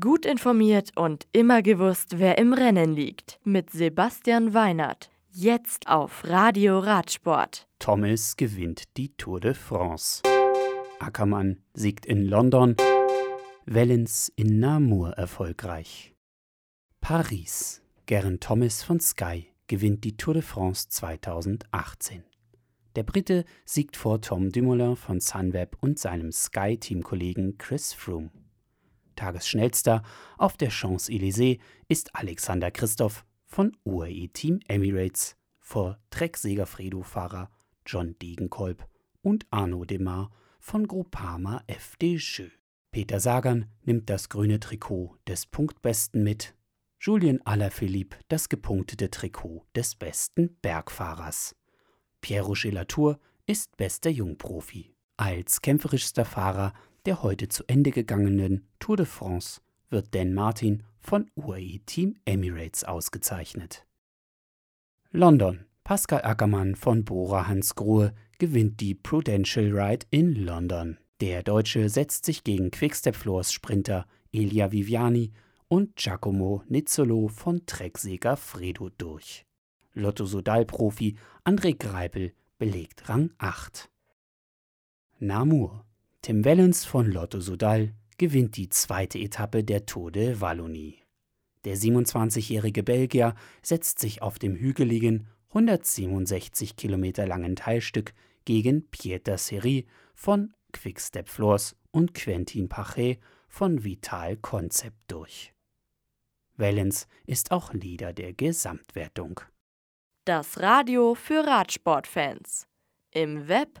Gut informiert und immer gewusst, wer im Rennen liegt. Mit Sebastian Weinert. Jetzt auf Radio Radsport. Thomas gewinnt die Tour de France. Ackermann siegt in London. Wellens in Namur erfolgreich. Paris. Geraint Thomas von Sky gewinnt die Tour de France 2018. Der Brite siegt vor Tom Dumoulin von Sunweb und seinem Sky-Teamkollegen Chris Froome. Tagesschnellster auf der Champs-Élysées ist Alexander Christoph von UAE Team Emirates vor Trek-Segafredo-Fahrer John Degenkolb und Arnaud Demar von Groupama FDJ. Peter Sagan nimmt das grüne Trikot des Punktbesten mit, Julien Alaphilippe das gepunktete Trikot des besten Bergfahrers. Pierre Rocher Latour ist bester Jungprofi. Als kämpferischster Fahrer der heute zu Ende gegangenen Tour de France wird Dan Martin von UAE Team Emirates ausgezeichnet. London. Pascal Ackermann von Bora Hansgrohe gewinnt die Prudential Ride in London. Der Deutsche setzt sich gegen Quickstep Floors Sprinter Elia Viviani und Giacomo Nizzolo von Trek Fredo durch. Lotto Sodal-Profi André Greipel belegt Rang 8. Namur. Tim Wellens von Lotto Sudal gewinnt die zweite Etappe der Tour de Wallonie. Der 27-jährige Belgier setzt sich auf dem hügeligen, 167 Kilometer langen Teilstück gegen Pieter Seri von Quickstep Floors und Quentin Pachet von Vital Concept durch. Wellens ist auch Leader der Gesamtwertung. Das Radio für Radsportfans. Im Web